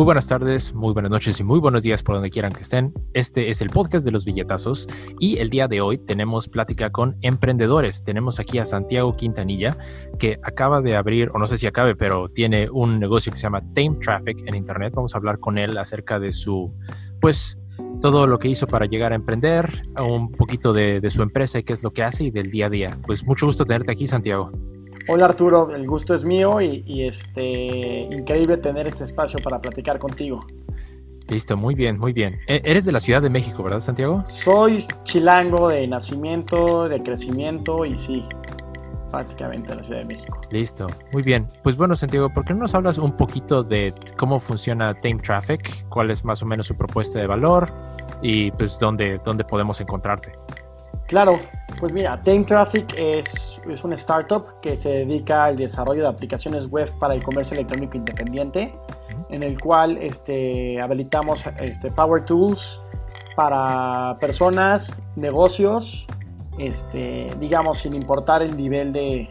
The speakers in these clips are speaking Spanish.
Muy buenas tardes, muy buenas noches y muy buenos días por donde quieran que estén. Este es el podcast de los billetazos y el día de hoy tenemos plática con emprendedores. Tenemos aquí a Santiago Quintanilla que acaba de abrir, o no sé si acabe, pero tiene un negocio que se llama Tame Traffic en Internet. Vamos a hablar con él acerca de su, pues, todo lo que hizo para llegar a emprender, un poquito de, de su empresa y qué es lo que hace y del día a día. Pues mucho gusto tenerte aquí, Santiago. Hola Arturo, el gusto es mío y, este increíble tener este espacio para platicar contigo. Listo, muy bien, muy bien. E, eres de la Ciudad de México, ¿verdad, Santiago? Soy chilango de nacimiento, de crecimiento y sí, prácticamente de la Ciudad de México. Listo, muy bien. Pues bueno, Santiago, ¿por qué no nos hablas un poquito de cómo funciona Tame Traffic? ¿Cuál es más o menos su propuesta de valor? Y pues dónde, dónde podemos encontrarte. Claro, pues mira, Tame Traffic es, es una startup que se dedica al desarrollo de aplicaciones web para el comercio electrónico independiente, en el cual este, habilitamos este, Power Tools para personas, negocios, este, digamos, sin importar el nivel de,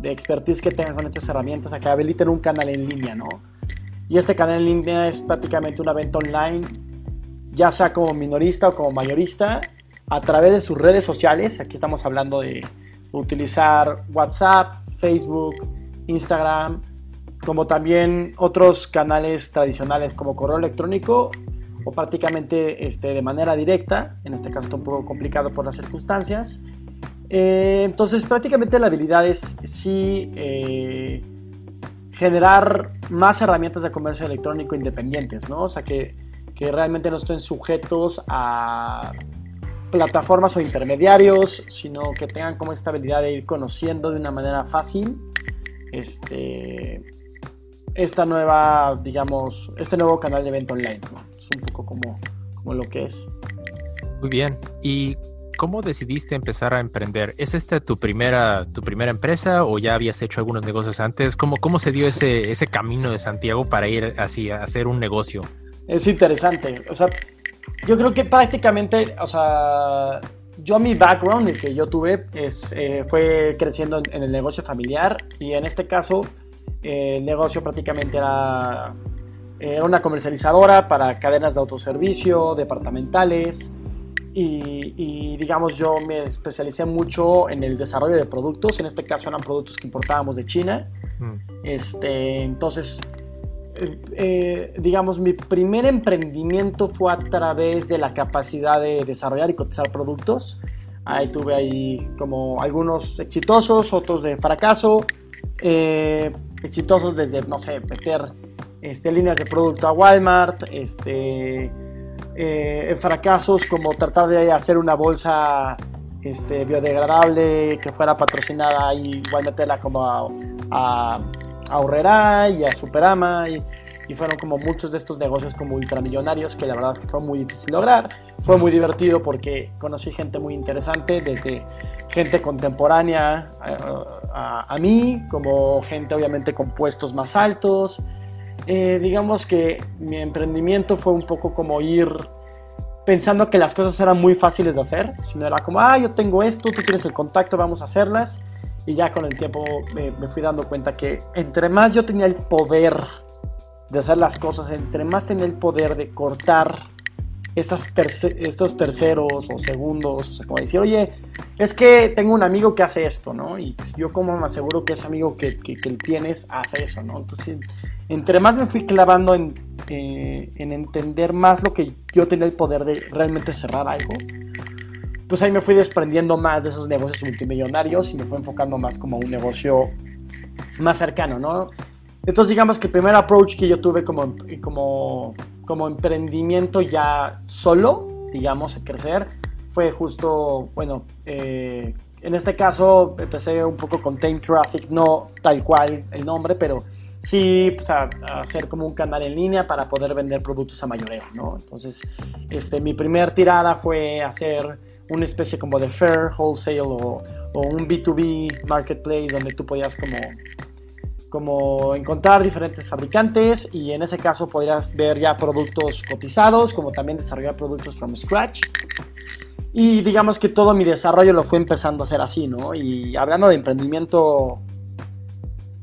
de expertise que tengan con estas herramientas, a que habiliten un canal en línea, ¿no? Y este canal en línea es prácticamente una venta online, ya sea como minorista o como mayorista, a través de sus redes sociales. Aquí estamos hablando de utilizar WhatsApp, Facebook, Instagram, como también otros canales tradicionales como correo electrónico o prácticamente este, de manera directa. En este caso está un poco complicado por las circunstancias. Eh, entonces prácticamente la habilidad es sí eh, generar más herramientas de comercio electrónico independientes, ¿no? O sea que, que realmente no estén sujetos a plataformas o intermediarios, sino que tengan como esta habilidad de ir conociendo de una manera fácil este, esta nueva, digamos, este nuevo canal de venta online. Es un poco como, como lo que es. Muy bien. ¿Y cómo decidiste empezar a emprender? ¿Es esta tu primera, tu primera empresa o ya habías hecho algunos negocios antes? ¿Cómo, cómo se dio ese, ese camino de Santiago para ir así a hacer un negocio? Es interesante. O sea, yo creo que prácticamente, o sea, yo mi background, el que yo tuve, es, eh, fue creciendo en, el negocio familiar y en este caso eh, el negocio prácticamente era, era, una comercializadora para cadenas de autoservicio, departamentales y, y, digamos yo me especialicé mucho en el desarrollo de productos, en este caso eran productos que importábamos de China. Mm. Este, entonces eh, digamos, mi primer emprendimiento fue a través de la capacidad de desarrollar y cotizar productos. Ahí tuve ahí como algunos exitosos, otros de fracaso. Eh, exitosos desde, no sé, meter este, líneas de producto a Walmart, este, eh, fracasos como tratar de hacer una bolsa este, biodegradable que fuera patrocinada y igual meterla como a a Horrera y a Superama y, fueron como muchos de estos negocios como ultramillonarios que la verdad fue muy difícil lograr. Fue muy divertido porque conocí gente muy interesante, desde gente contemporánea a, a, mí, como gente obviamente con puestos más altos. Eh, digamos que mi emprendimiento fue un poco como ir pensando que las cosas eran muy fáciles de hacer, sino era como, ah, yo tengo esto, tú tienes el contacto, vamos a hacerlas y ya con el tiempo me, fui dando cuenta que entre más yo tenía el poder de hacer las cosas, entre más tenía el poder de cortar estas estos terceros o segundos, o sea, como decir, oye, es que tengo un amigo que hace esto, ¿no? Y pues yo como me aseguro que ese amigo que, que, tienes hace eso, ¿no? Entonces, entre más me fui clavando en, eh, en entender más lo que yo tenía el poder de realmente cerrar algo, pues ahí me fui desprendiendo más de esos negocios multimillonarios y me fui enfocando más como un negocio más cercano, ¿no? Entonces digamos que el primer approach que yo tuve como, como, como emprendimiento ya solo, digamos, a crecer, fue justo, bueno, eh, en este caso empecé un poco con Tame Traffic, no tal cual el nombre, pero sí pues, a, hacer como un canal en línea para poder vender productos a mayoreo, ¿no? Entonces, este, mi primer tirada fue hacer una especie como de fair wholesale o, un B2B marketplace donde tú podías como, como encontrar diferentes fabricantes y en ese caso podrías ver ya productos cotizados como también desarrollar productos from scratch. Y digamos que todo mi desarrollo lo fue empezando a hacer así, ¿no? Y hablando de emprendimiento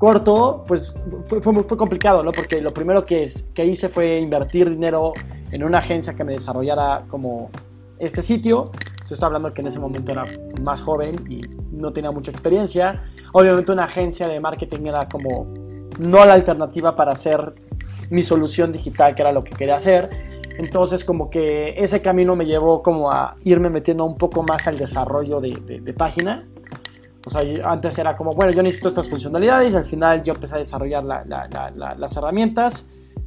corto, pues fue, fue, fue complicado, ¿no? Porque lo primero que, que hice fue invertir dinero en una agencia que me desarrollara como este sitio. estoy hablando que en ese momento era más joven y no tenía mucha experiencia. Obviamente una agencia de marketing era como no la alternativa para hacer mi solución digital, que era lo que quería hacer. Entonces como que ese camino me llevó como a irme metiendo un poco más al desarrollo de, página. O sea, antes era como, bueno, yo necesito estas funcionalidades y al final yo empecé a desarrollar las herramientas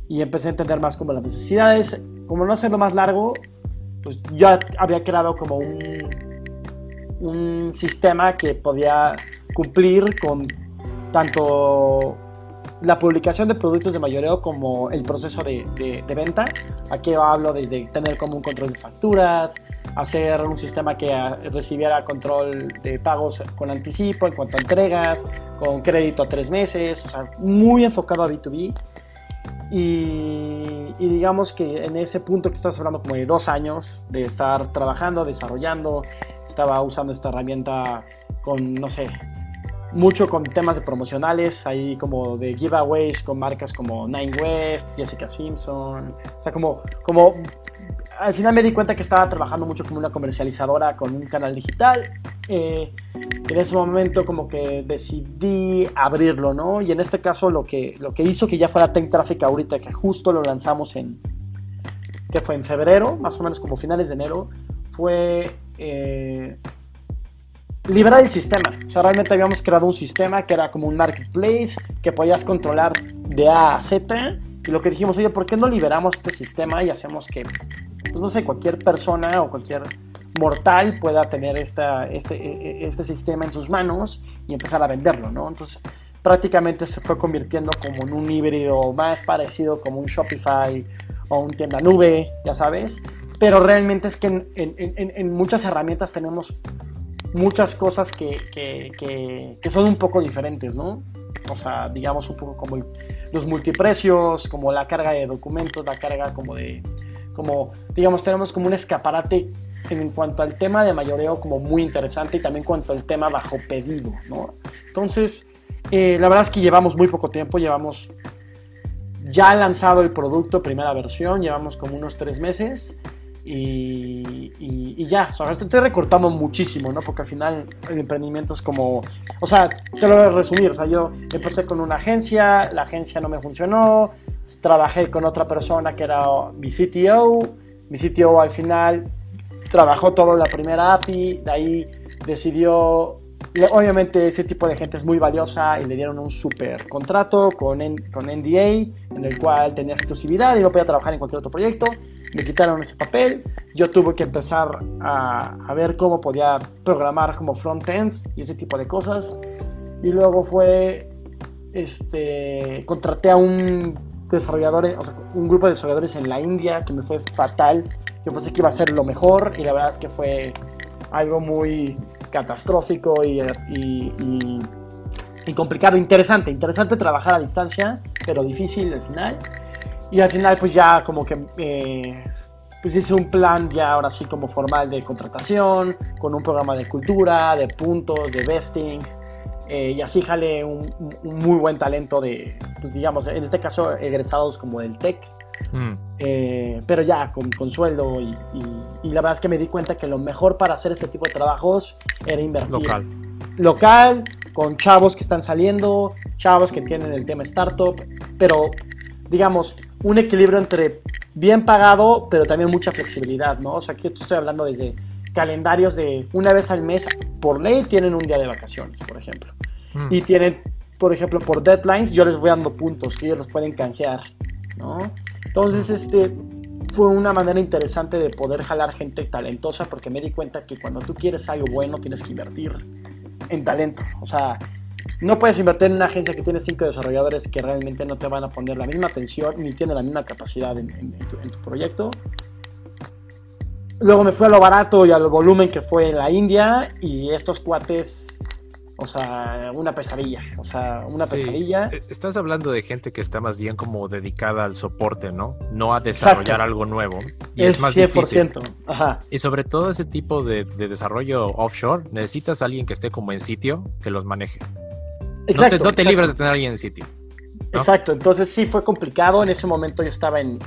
y empecé a entender más como las necesidades. Como no hacerlo más largo, pues ya había creado como un, un sistema que podía cumplir con tanto la publicación de productos de mayoreo como el proceso de, de, venta. Aquí hablo desde tener como un control de facturas, hacer un sistema que recibiera control de pagos con anticipo en cuanto a entregas, con crédito a tres meses, o sea, muy enfocado a B2B y, digamos que en ese punto que estás hablando como de dos años de estar trabajando, desarrollando, estaba usando esta herramienta con, no sé, mucho con temas de promocionales, ahí como de giveaways con marcas como Nine West, Jessica Simpson, o sea, como, como al final me di cuenta que estaba trabajando mucho como una comercializadora con un canal digital. Eh, en ese momento como que decidí abrirlo, ¿no? Y en este caso lo que, lo que hizo que ya fuera Tech Traffic ahorita, que justo lo lanzamos en, que fue en febrero, más o menos como finales de enero, fue eh, liberar el sistema. O sea, realmente habíamos creado un sistema que era como un marketplace, que podías controlar de A a Z. Y lo que dijimos, oye, ¿por qué no liberamos este sistema y hacemos que pues no sé, cualquier persona o cualquier mortal pueda tener esta, este, e, e, este sistema en sus manos y empezar a venderlo, ¿no? Entonces prácticamente se fue convirtiendo como en un híbrido más parecido como un Shopify o un tienda nube, ya sabes, pero realmente es que en, muchas herramientas tenemos muchas cosas que, que, que, son un poco diferentes, ¿no? O sea, digamos un poco como los multiprecios, como la carga de documentos, la carga como de, como, digamos, tenemos como un escaparate en cuanto al tema de mayoreo como muy interesante y también cuanto al tema bajo pedido, ¿no? Entonces, eh, la verdad es que llevamos muy poco tiempo, llevamos ya lanzado el producto, primera versión, llevamos como unos tres meses y, y, ya, o sea, estoy recortando muchísimo, ¿no? Porque al final el emprendimiento es como, o sea, te lo voy a resumir, o sea, yo empecé con una agencia, la agencia no me funcionó, trabajé con otra persona que era mi CTO. Mi CTO al final trabajó todo la primera API, de ahí decidió, obviamente ese tipo de gente es muy valiosa y le dieron un super contrato con, con NDA en el cual tenía exclusividad y no podía trabajar en cualquier otro proyecto. Me quitaron ese papel, yo tuve que empezar a, a ver cómo podía programar como front-end y ese tipo de cosas. Y luego fue, este, contraté a un desarrolladores, o sea, un grupo de desarrolladores en la India que me fue fatal. Yo pensé que iba a ser lo mejor y la verdad es que fue algo muy catastrófico y, y, complicado, interesante, interesante trabajar a distancia, pero difícil al final. Y al final pues ya como que eh, pues hice un plan ya ahora sí como formal de contratación, con un programa de cultura, de puntos, de vesting, eh, y así jale un, muy buen talento de, pues digamos, en este caso egresados como del TEC, mm. eh, pero ya con, con sueldo y, y, la verdad es que me di cuenta que lo mejor para hacer este tipo de trabajos era invertir. Local. Local, con chavos que están saliendo, chavos que tienen el tema startup, pero digamos, un equilibrio entre bien pagado, pero también mucha flexibilidad, ¿no? O sea, aquí estoy hablando desde calendarios de una vez al mes, por ley tienen un día de vacaciones, por ejemplo. Mm. Y tienen, por ejemplo, por deadlines, yo les voy dando puntos que ellos los pueden canjear, ¿no? Entonces, este fue una manera interesante de poder jalar gente talentosa porque me di cuenta que cuando tú quieres algo bueno tienes que invertir en talento. O sea, no puedes invertir en una agencia que tiene cinco desarrolladores que realmente no te van a poner la misma atención ni tienen la misma capacidad en, tu, en tu, proyecto. Luego me fui a lo barato y al volumen que fue en la India y estos cuates o sea, una pesadilla. O sea, una pesadilla. E, estás hablando de gente que está más bien como dedicada al soporte, ¿no? No a desarrollar algo nuevo. Y es, más 100%. Difícil. Ajá. Y sobre todo ese tipo de, desarrollo offshore, necesitas a alguien que esté como en sitio que los maneje. Exacto, no te, libras de tener a alguien en sitio. Exacto, entonces sí fue complicado. En ese momento yo estaba en,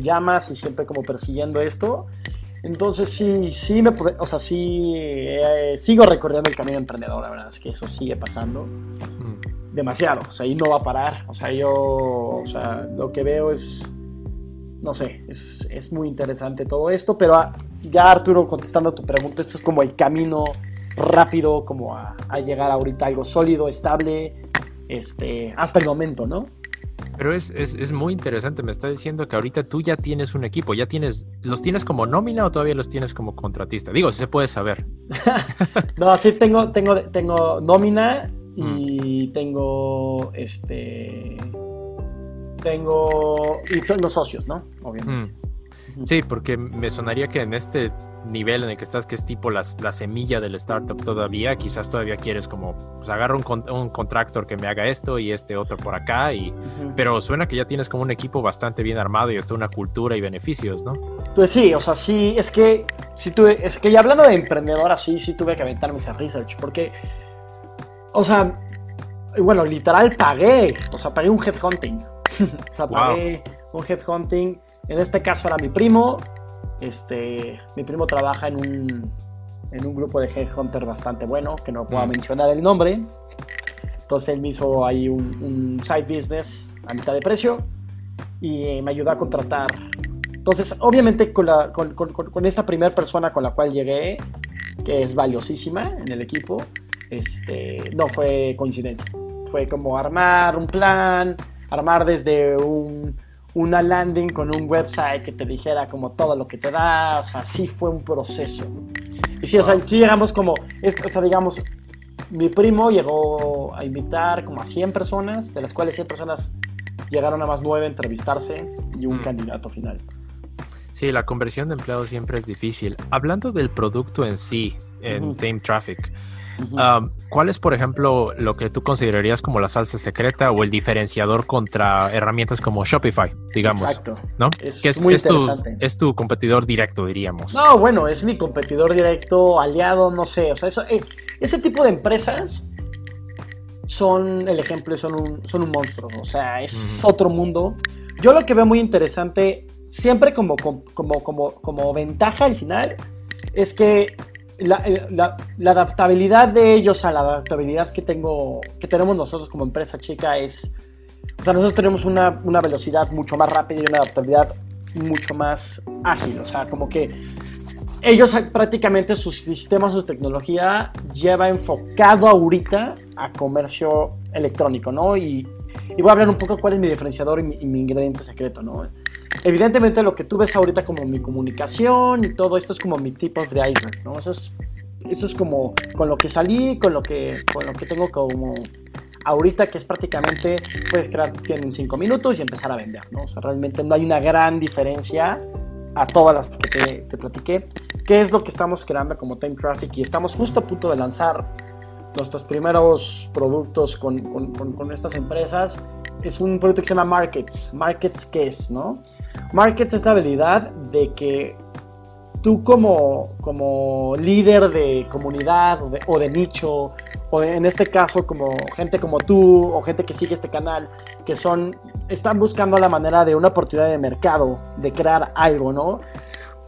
llamas y siempre como persiguiendo esto. Entonces sí, sí me, o sea, sí eh, sigo recorriendo el camino emprendedor, la verdad es que eso sigue pasando mm. demasiado, o sea, y no va a parar, o sea, yo, o sea, lo que veo es, no sé, es, es muy interesante todo esto, pero ah, ya Arturo, contestando a tu pregunta, esto es como el camino rápido, como a, a llegar ahorita a algo sólido, estable, este, hasta el momento, ¿no? Pero es, es, es, muy interesante, me está diciendo que ahorita tú ya tienes un equipo, ya tienes, ¿los tienes como nómina o todavía los tienes como contratista? Digo, si se puede saber. no, sí tengo, tengo, tengo nómina y mm. tengo este tengo y tengo socios, ¿no? Obviamente. Mm. Sí, porque me sonaría que en este nivel en el que estás, que es tipo las, la semilla del startup todavía, quizás todavía quieres como, pues agarro un, un contractor que me haga esto y este otro por acá, y, pero suena que ya tienes como un equipo bastante bien armado y hasta una cultura y beneficios, ¿no? Pues sí, o sea, sí, es que, si tuve, es que ya hablando de emprendedor así, sí tuve que aventarme ese research, porque, o sea, bueno, literal pagué, o sea, pagué un headhunting, o sea, pagué un headhunting, en este caso era mi primo, este, mi primo trabaja en un, en un grupo de headhunter bastante bueno, que no puedo mm. mencionar el nombre. Entonces él me hizo ahí un, side business a mitad de precio y me ayudó a contratar. Entonces, obviamente con, la, con, con, esta primera persona con la cual llegué, que es valiosísima en el equipo, este, no fue coincidencia. Fue como armar un plan, armar desde un, una landing con un website que te dijera como todo lo que te da, o sea, sí fue un proceso. Y sí, o sea, sí llegamos como, o sea, digamos, mi primo llegó a invitar como a 100 personas, de las cuales 100 personas llegaron a más 9 a entrevistarse y un mm. candidato final. Sí, la conversión de empleados siempre es difícil. Hablando del producto en sí, en Tame Traffic, ¿Cuál es, por ejemplo, lo que tú considerarías como la salsa secreta o el diferenciador contra herramientas como Shopify, digamos? Exacto. ¿No? Es, que es, muy tu, es, tu, competidor directo, diríamos. No, bueno, es mi competidor directo, aliado, no sé. O sea, eso, eh, ese tipo de empresas son el ejemplo, son un, son un monstruo. O sea, es otro mundo. Yo lo que veo muy interesante, siempre como, como, como, como ventaja al final, es que eh, la, adaptabilidad de ellos a la adaptabilidad que tengo que tenemos nosotros como empresa chica es o sea nosotros tenemos una, una velocidad mucho más rápida y una adaptabilidad mucho más ágil o sea como que ellos prácticamente su sistema, su tecnología lleva enfocado ahorita a comercio electrónico, ¿no? Y, y voy a hablar un poco cuál es mi diferenciador y mi ingrediente secreto, ¿no? Evidentemente lo que tú ves ahorita como mi comunicación y todo esto es como mi tipo de iceberg, ¿no? Eso es, eso es como con lo que salí, con lo que, con lo que tengo como ahorita que es prácticamente puedes crear en cinco minutos y empezar a vender, ¿no? O sea, realmente no hay una gran diferencia a todas las que te, te platiqué. ¿Qué es lo que estamos creando como Time Traffic? Y estamos justo a punto de lanzar nuestros primeros productos con, con, con, con estas empresas. Es un producto que se llama Markets. Markets, ¿qué es? ¿no? Markets es la habilidad de que tú como, como líder de comunidad o de, nicho, o en este caso como gente como tú o gente que sigue este canal, que son, están buscando la manera de una oportunidad de mercado, de crear algo, ¿no?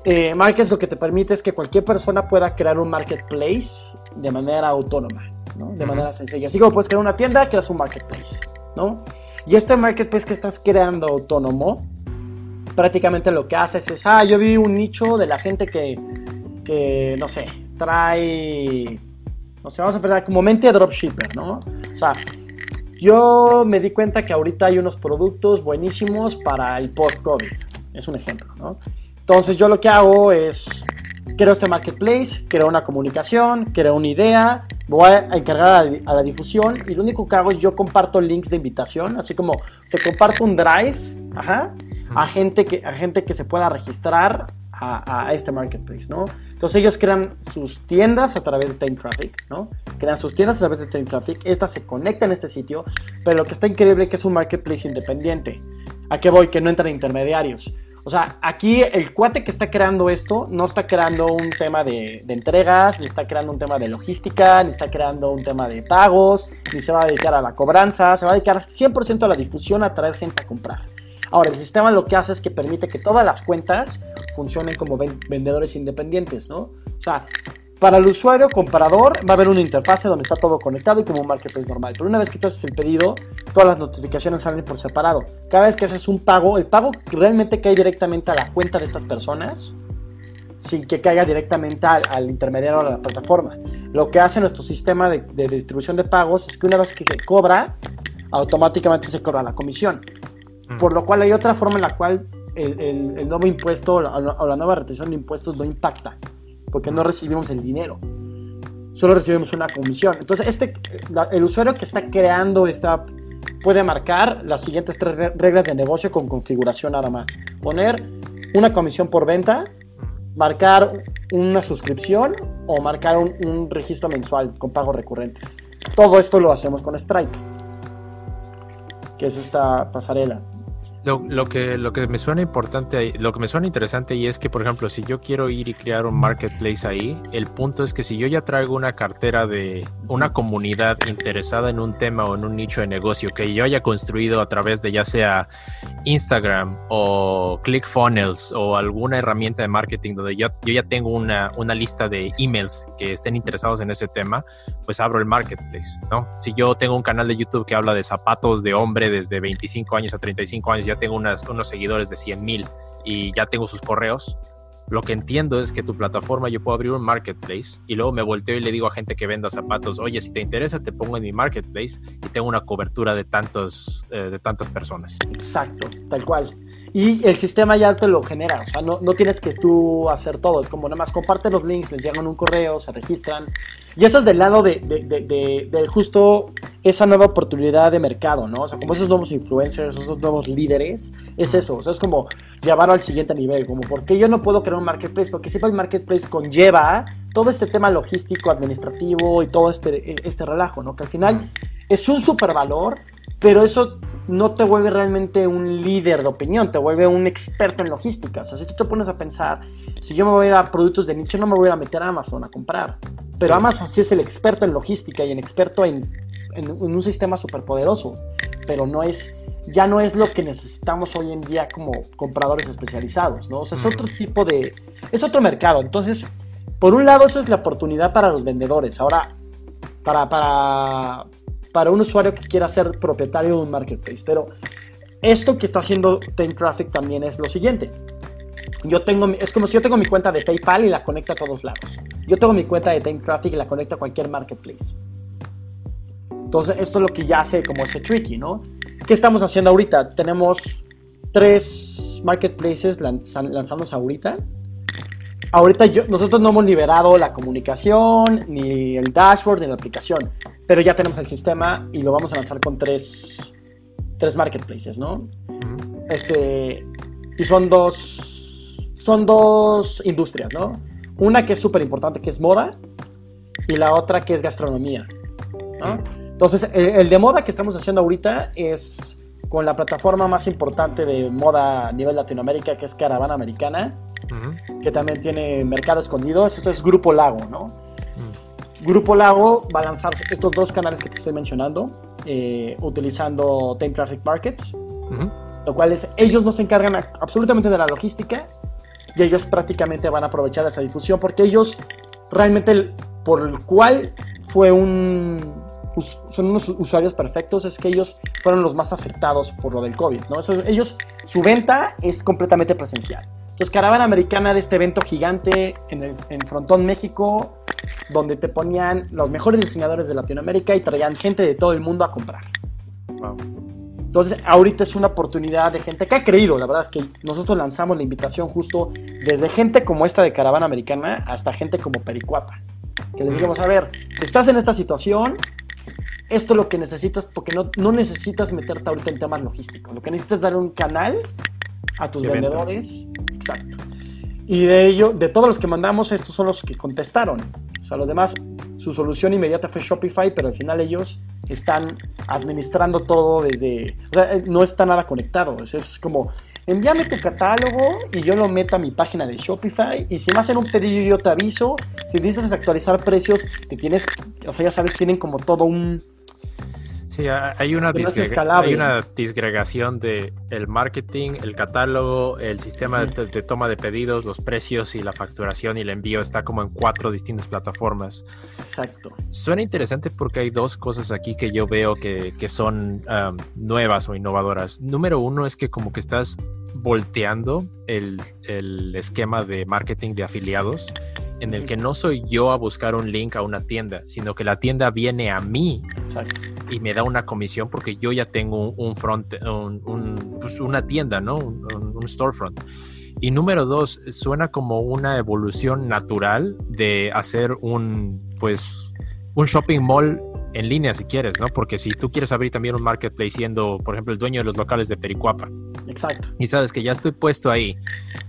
Eh, markets lo que te permite es que cualquier persona pueda crear un marketplace de manera autónoma, ¿no? De manera sencilla. Así como puedes crear una tienda, creas un marketplace, ¿no? Y este marketplace que estás creando autónomo, prácticamente lo que haces es, ah, yo vi un nicho de la gente que, que no sé, trae, no sé, vamos a pensar como mente dropshipper, ¿no? O sea, yo me di cuenta que ahorita hay unos productos buenísimos para el post-COVID, es un ejemplo, ¿no? Entonces yo lo que hago es, creo este marketplace, creo una comunicación, creo una idea, voy a encargar a la difusión y lo único que hago es yo comparto links de invitación, así como te comparto un drive, ajá, a gente que, a gente que se pueda registrar a, este marketplace, ¿no? Entonces ellos crean sus tiendas a través de Time Traffic, ¿no? Crean sus tiendas a través de Time Traffic, estas se conectan a este sitio, pero lo que está increíble es que es un marketplace independiente. ¿A qué voy? Que no entran intermediarios. O sea, aquí el cuate que está creando esto no está creando un tema de, entregas, ni está creando un tema de logística, ni está creando un tema de pagos, ni se va a dedicar a la cobranza, se va a dedicar 100% a la difusión, a traer gente a comprar. Ahora, el sistema lo que hace es que permite que todas las cuentas funcionen como vendedores independientes, ¿no? O sea, para el usuario comprador va a haber una interfase donde está todo conectado y como un marketplace normal. Pero una vez que tú haces el pedido, todas las notificaciones salen por separado. Cada vez que haces un pago, el pago realmente cae directamente a la cuenta de estas personas sin que caiga directamente al, intermediario de la plataforma. Lo que hace nuestro sistema de, distribución de pagos es que una vez que se cobra, automáticamente se cobra la comisión. Mm. Por lo cual hay otra forma en la cual el, nuevo impuesto o la nueva retención de impuestos no impacta porque no recibimos el dinero. Solo recibimos una comisión. Entonces, este, el usuario que está creando esta puede marcar las siguientes tres reglas de negocio con configuración nada más. Poner una comisión por venta, marcar una suscripción o marcar un, un registro mensual con pagos recurrentes. Todo esto lo hacemos con Stripe, que es esta pasarela. Lo, que, lo que me suena importante, lo que me suena interesante y es que, por ejemplo, si yo quiero ir y crear un marketplace ahí, el punto es que si yo ya traigo una cartera de una comunidad interesada en un tema o en un nicho de negocio que yo haya construido a través de ya sea Instagram o ClickFunnels o alguna herramienta de marketing donde yo, yo ya tengo una, una lista de emails que estén interesados en ese tema, pues abro el marketplace, ¿no? Si yo tengo un canal de YouTube que habla de zapatos de hombre desde 25 años a 35 años, ya tengo unos seguidores de 100 mil y ya tengo sus correos, lo que entiendo es que tu plataforma yo puedo abrir un marketplace y luego me volteo y le digo a gente que venda zapatos, oye, si te interesa te pongo en mi marketplace y tengo una cobertura de, tantos, eh, de tantas personas. Exacto, tal cual. Y el sistema ya te lo genera, o sea, no, no, tienes que tú hacer todo, es como nada más comparte los links, les llegan un correo, se registran. Y eso es del lado de, de, de, de, justo esa nueva oportunidad de mercado, ¿no? O sea, como esos nuevos influencers, esos nuevos líderes, es eso, o sea, es como llevarlo al siguiente nivel, como, ¿por qué yo no puedo crear un marketplace? Porque siempre el marketplace conlleva todo este tema logístico, administrativo y todo este, este relajo, ¿no? Que al final es un super valor, pero eso no te vuelve realmente un líder de opinión, te vuelve un experto en logística. O sea, si tú te pones a pensar, si yo me voy a productos de nicho, no me voy a meter a Amazon a comprar. Pero Amazon sí es el experto en logística y en experto en, un sistema súper poderoso. Pero no es, ya no es lo que necesitamos hoy en día como compradores especializados, ¿no? O sea, es otro tipo de, es otro mercado. Entonces, por un lado, eso es la oportunidad para los vendedores. Ahora, para, para, para un usuario que quiera ser propietario de un marketplace. Pero esto que está haciendo Time Traffic también es lo siguiente. Yo tengo, es como si yo tengo mi cuenta de PayPal y la conecto a todos lados. Yo tengo mi cuenta de Time Traffic y la conecto a cualquier marketplace. Entonces, esto es lo que ya hace como ese tricky, ¿no? ¿Qué estamos haciendo ahorita? Tenemos tres marketplaces lanzándose ahorita ahorita yo, nosotros no hemos liberado la comunicación, ni el dashboard, ni la aplicación, pero ya tenemos el sistema y lo vamos a lanzar con tres, tres marketplaces, ¿no? Este, y son dos, son dos industrias, ¿no? Una que es súper importante, que es moda, y la otra que es gastronomía, ¿no? Entonces, el de moda que estamos haciendo ahorita es con la plataforma más importante de moda a nivel Latinoamérica, que es Caravana Americana que también tiene mercado escondido. Esto es Grupo Lago, ¿no? Grupo Lago va a lanzar estos dos canales que te estoy mencionando, eh, utilizando Time Traffic Markets, lo cual es, ellos no se encargan absolutamente de la logística y ellos prácticamente van a aprovechar esa difusión porque ellos realmente por el cual fue un son unos usuarios perfectos es que ellos fueron los más afectados por lo del COVID, ¿no? ellos, su venta es completamente presencial. Entonces, Caravana Americana de este evento gigante en, el, en Frontón, México, donde te ponían los mejores diseñadores de Latinoamérica y traían gente de todo el mundo a comprar. Entonces, ahorita es una oportunidad de gente que ha creído. La verdad es que nosotros lanzamos la invitación justo desde gente como esta de Caravana Americana hasta gente como Pericuapa. Que les digamos, a ver, estás en esta situación, esto es lo que necesitas, porque no, no necesitas meterte ahorita en temas logísticos. Lo que necesitas es dar un canal a tus vendedores. Exacto. Y de ello, de todos los que mandamos, estos son los que contestaron. O sea, los demás, su solución inmediata fue Shopify, pero al final ellos están administrando todo desde... O sea, eh, no está nada conectado. Es, es como envíame tu catálogo y yo lo meto a mi página de Shopify. Y si me hacen un pedido, yo te aviso. Si necesitas actualizar precios, te tienes, o sea, ya sabes, tienen como todo un Sí, hay una, hay una disgregación de el marketing, el catálogo, el sistema de, toma de pedidos, los precios y la facturación y el envío está como en cuatro distintas plataformas. Exacto. Suena interesante porque hay dos cosas aquí que yo veo que, que son nuevas o innovadoras. Número uno es que como que estás volteando el, el esquema de marketing de afiliados en el que no soy yo a buscar un link a una tienda, sino que la tienda viene a mí y me da una comisión porque yo ya tengo un, front, pues una tienda, ¿no? Un, storefront. Y número dos, suena como una evolución natural de hacer un, pues, un shopping mall en línea si quieres, ¿no? Porque si tú quieres abrir también un marketplace siendo, por ejemplo, el dueño de los locales de Pericuapa. Exacto. Y sabes que ya estoy puesto ahí.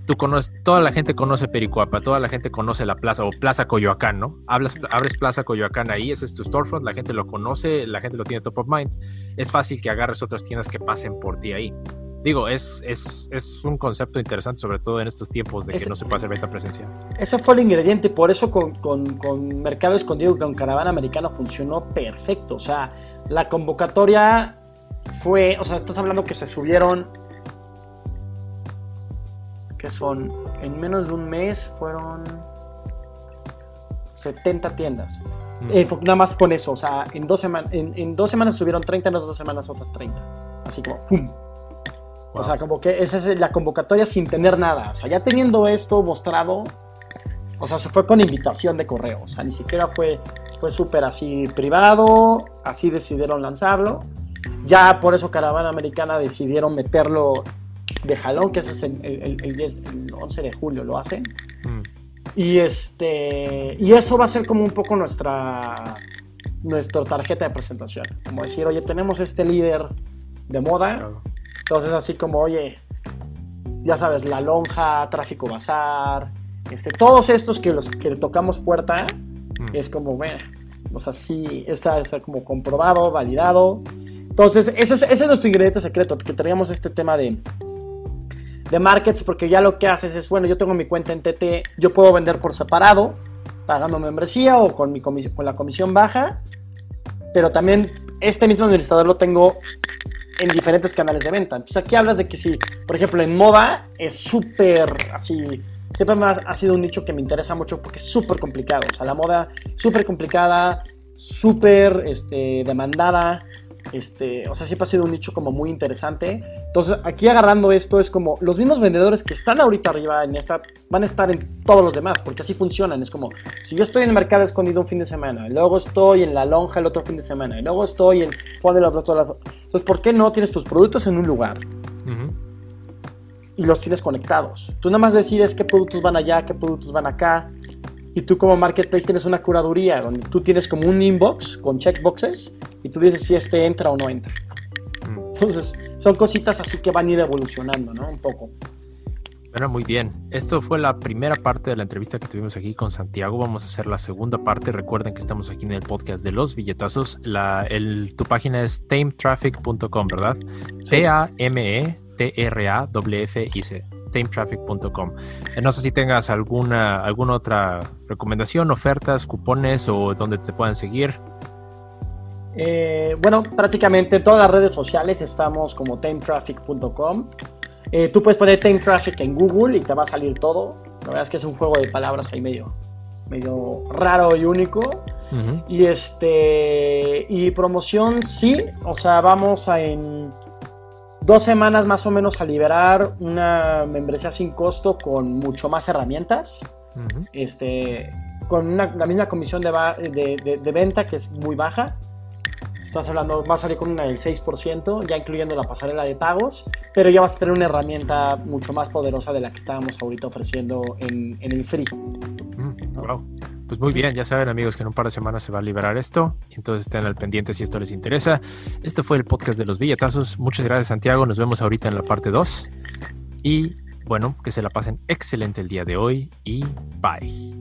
Tú conoces, toda la gente conoce Pericuapa, toda la gente conoce la plaza o Plaza Coyoacán, ¿no? Hablas, abres Plaza Coyoacán ahí, ese es tu storefront, la gente lo conoce, la gente lo tiene top of mind. Es fácil que agarres otras tiendas que pasen por ti ahí digo, es, es, es, un concepto interesante, sobre todo en estos tiempos de que no se puede hacer venta presencial. Eso fue el ingrediente, por eso con, con, con Mercado Escondido, con Caravana Americana funcionó perfecto. O sea, la convocatoria fue, o sea, estás hablando que se subieron, que son, en menos de un mes fueron 70 tiendas. Mm. Eh, nada más con eso, o sea, en dos, semanas en, en dos semanas subieron 30, en dos semanas otras 30. Así como, ¡pum! O sea, como que esa es la convocatoria sin tener nada. O sea, ya teniendo esto mostrado, o sea, se fue con invitación de correo. O sea, ni siquiera fue, fue súper así privado, así decidieron lanzarlo. Ya por eso Caravana Americana decidieron meterlo de jalón, que ese es el, el, 11 de julio, lo hacen. Mm. Y, este, y eso va a ser como un poco nuestra, nuestra tarjeta de presentación. Como decir, oye, tenemos este líder de moda. Entonces, así como, oye, ya sabes, La Lonja, Tráfico Bazar, este, todos estos que los que le tocamos puerta, mm. es como, bueno, o sea, sí, está, está, como comprobado, validado. Entonces, ese es, ese es nuestro ingrediente secreto, que traíamos este tema de, de markets, porque ya lo que haces es, bueno, yo tengo mi cuenta en TT, yo puedo vender por separado, pagando membresía o con, mi comisión, con la comisión baja, pero también este mismo administrador lo tengo en diferentes canales de venta. Entonces aquí hablas de que si, por ejemplo, en moda es súper así, siempre más ha sido un nicho que me interesa mucho porque es súper complicado. O sea, la moda súper complicada, súper este, demandada. Este, o sea, siempre ha sido un nicho como muy interesante. Entonces, aquí agarrando esto es como los mismos vendedores que están ahorita arriba en esta van a estar en todos los demás, porque así funcionan. Es como, si yo estoy en el mercado escondido un fin de semana, y luego estoy en la lonja el otro fin de semana, y luego estoy en Juan de las Entonces, ¿por qué no tienes tus productos en un lugar? Y los tienes conectados. Tú nada más decides qué productos van allá, qué productos van acá. Y tú como marketplace tienes una curaduría donde tú tienes como un inbox con checkboxes y tú dices si este entra o no entra. Mm. Entonces, son cositas así que van a ir evolucionando, ¿no? Un poco. Bueno, muy bien. Esto fue la primera parte de la entrevista que tuvimos aquí con Santiago. Vamos a hacer la segunda parte. Recuerden que estamos aquí en el podcast de los billetazos. La, el, tu página es tametraffic.com, ¿verdad? T-A-M-E-T-R-A-W-F-I-C. Tametraffic.com. Eh, no sé si tengas alguna, alguna otra recomendación, ofertas, cupones o donde te puedan seguir. Eh, bueno, prácticamente en todas las redes sociales estamos como tametraffic.com. Eh, tú puedes poner Time Traffic en Google y te va a salir todo. La verdad es que es un juego de palabras ahí medio, medio raro y único. Y este y promoción sí, o sea, vamos a en dos semanas más o menos a liberar una membresía sin costo con mucho más herramientas. Este con la misma comisión de, de venta que es muy baja Estás hablando, va a salir con una del 6%, ya incluyendo la pasarela de pagos, pero ya vas a tener una herramienta mucho más poderosa de la que estábamos ahorita ofreciendo en, el free. wow. Mm, pues muy bien, ya saben amigos que en un par de semanas se va a liberar esto, entonces estén al pendiente si esto les interesa. Este fue el podcast de los billetazos. Muchas gracias Santiago, nos vemos ahorita en la parte 2 y bueno, que se la pasen excelente el día de hoy y bye.